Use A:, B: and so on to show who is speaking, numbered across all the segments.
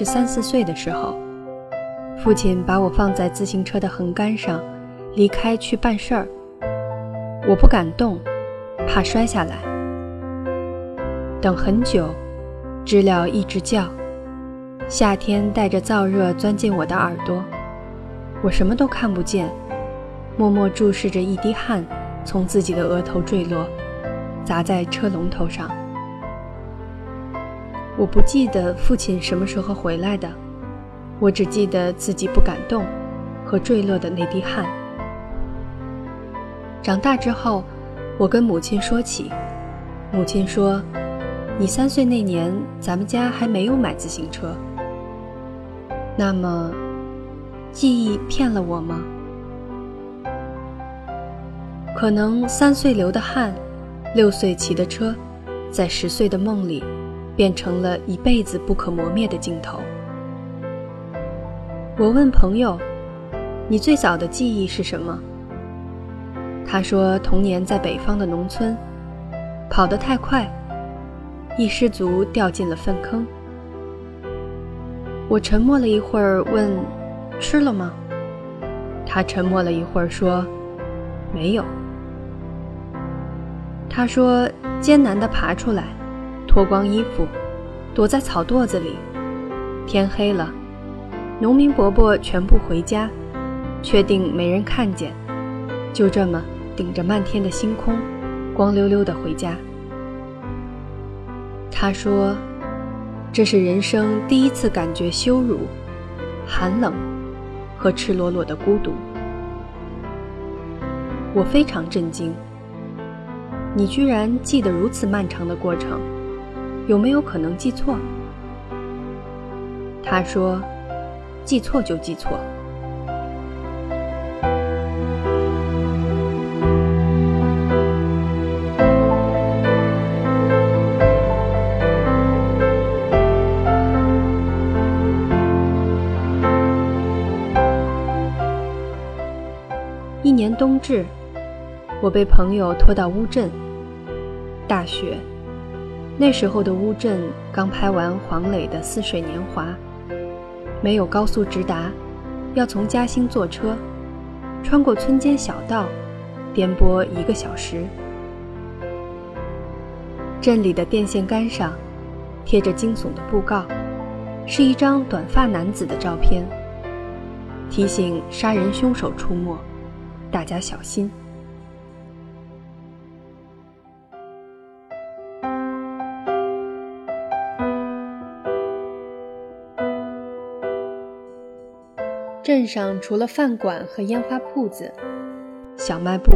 A: 是三四岁的时候，父亲把我放在自行车的横杆上，离开去办事儿。我不敢动，怕摔下来。等很久，知了一直叫，夏天带着燥热钻进我的耳朵，我什么都看不见，默默注视着一滴汗从自己的额头坠落，砸在车龙头上。我不记得父亲什么时候回来的，我只记得自己不敢动，和坠落的那滴汗。长大之后，我跟母亲说起，母亲说。你三岁那年，咱们家还没有买自行车。那么，记忆骗了我吗？可能三岁流的汗，六岁骑的车，在十岁的梦里，变成了一辈子不可磨灭的镜头。我问朋友：“你最早的记忆是什么？”他说：“童年在北方的农村，跑得太快。”一失足掉进了粪坑。我沉默了一会儿，问：“吃了吗？”他沉默了一会儿，说：“没有。”他说：“艰难地爬出来，脱光衣服，躲在草垛子里。天黑了，农民伯伯全部回家，确定没人看见，就这么顶着漫天的星空，光溜溜的回家。”他说：“这是人生第一次感觉羞辱、寒冷和赤裸裸的孤独。”我非常震惊。你居然记得如此漫长的过程，有没有可能记错？他说：“记错就记错。”一年冬至，我被朋友拖到乌镇。大雪，那时候的乌镇刚拍完黄磊的《似水年华》，没有高速直达，要从嘉兴坐车，穿过村间小道，颠簸一个小时。镇里的电线杆上贴着惊悚的布告，是一张短发男子的照片，提醒杀人凶手出没。大家小心！镇上除了饭馆和烟花铺子、小卖部、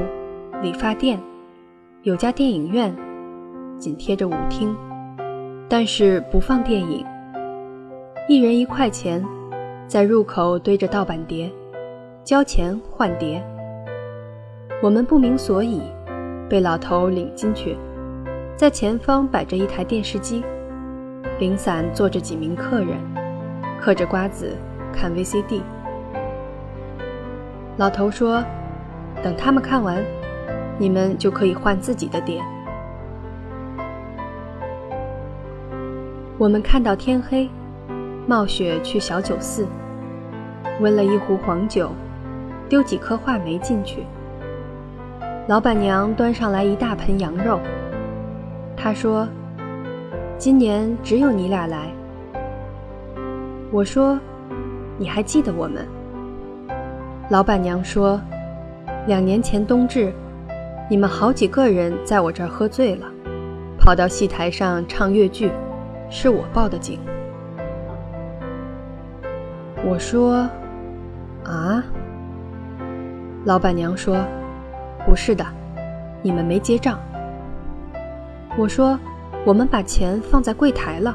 A: 理发店，有家电影院，紧贴着舞厅，但是不放电影。一人一块钱，在入口堆着盗版碟，交钱换碟。我们不明所以，被老头领进去，在前方摆着一台电视机，零散坐着几名客人，嗑着瓜子看 VCD。老头说：“等他们看完，你们就可以换自己的碟。”我们看到天黑，冒雪去小酒肆，温了一壶黄酒，丢几颗话梅进去。老板娘端上来一大盆羊肉。她说：“今年只有你俩来。”我说：“你还记得我们？”老板娘说：“两年前冬至，你们好几个人在我这儿喝醉了，跑到戏台上唱越剧，是我报的警。”我说：“啊？”老板娘说。不是的，你们没结账。我说，我们把钱放在柜台了。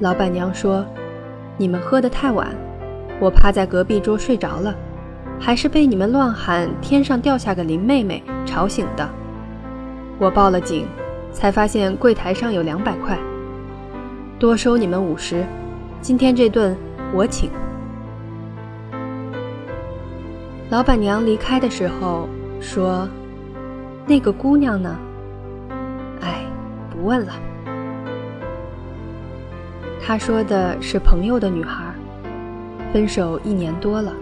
A: 老板娘说，你们喝得太晚，我趴在隔壁桌睡着了，还是被你们乱喊“天上掉下个林妹妹”吵醒的。我报了警，才发现柜台上有两百块，多收你们五十，今天这顿我请。老板娘离开的时候说：“那个姑娘呢？哎，不问了。”他说的是朋友的女孩，分手一年多了。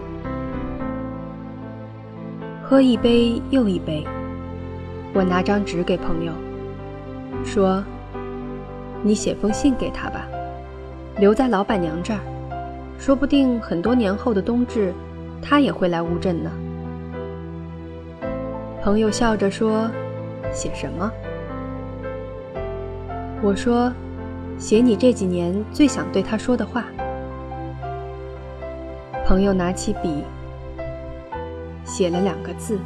A: 喝一杯又一杯，我拿张纸给朋友，说：“你写封信给他吧，留在老板娘这儿，说不定很多年后的冬至，他也会来乌镇呢。”朋友笑着说：“写什么？”我说。写你这几年最想对他说的话。朋友拿起笔，写了两个字：“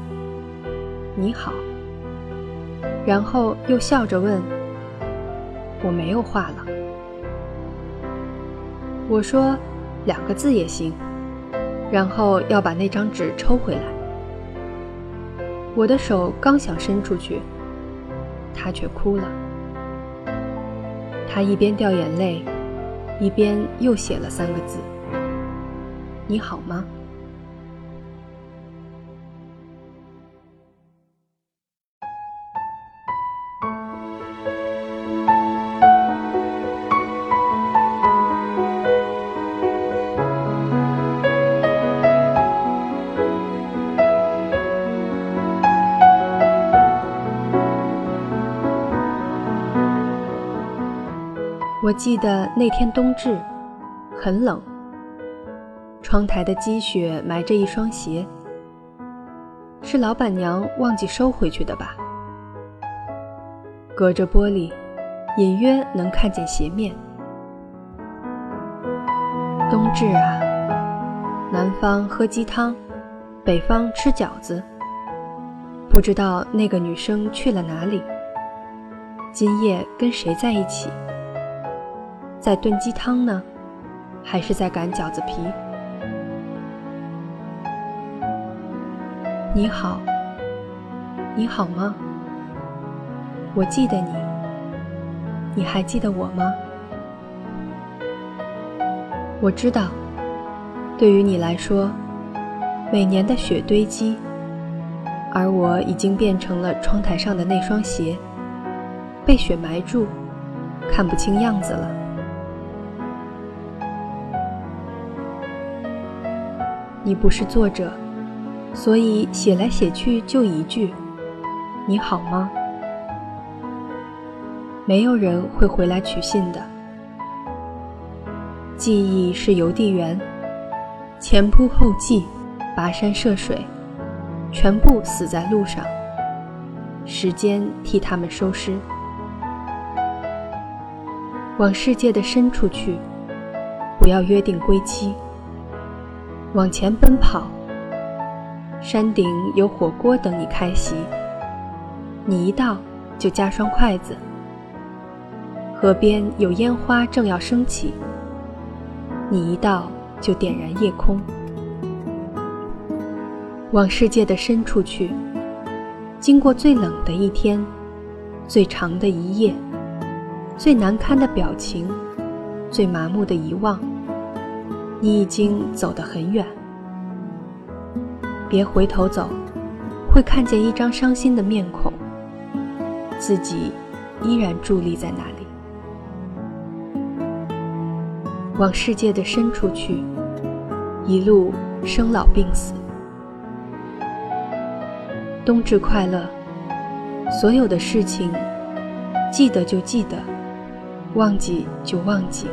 A: 你好。”然后又笑着问：“我没有话了。”我说：“两个字也行。”然后要把那张纸抽回来。我的手刚想伸出去，他却哭了。他一边掉眼泪，一边又写了三个字：“你好吗？”我记得那天冬至，很冷。窗台的积雪埋着一双鞋，是老板娘忘记收回去的吧？隔着玻璃，隐约能看见鞋面。冬至啊，南方喝鸡汤，北方吃饺子。不知道那个女生去了哪里，今夜跟谁在一起？在炖鸡汤呢，还是在擀饺子皮？你好，你好吗？我记得你，你还记得我吗？我知道，对于你来说，每年的雪堆积，而我已经变成了窗台上的那双鞋，被雪埋住，看不清样子了。你不是作者，所以写来写去就一句：“你好吗？”没有人会回来取信的。记忆是邮递员，前仆后继，跋山涉水，全部死在路上。时间替他们收尸，往世界的深处去，不要约定归期。往前奔跑，山顶有火锅等你开席，你一到就加双筷子。河边有烟花正要升起，你一到就点燃夜空。往世界的深处去，经过最冷的一天，最长的一夜，最难堪的表情，最麻木的遗忘。你已经走得很远，别回头走，会看见一张伤心的面孔。自己依然伫立在那里，往世界的深处去，一路生老病死。冬至快乐，所有的事情，记得就记得，忘记就忘记。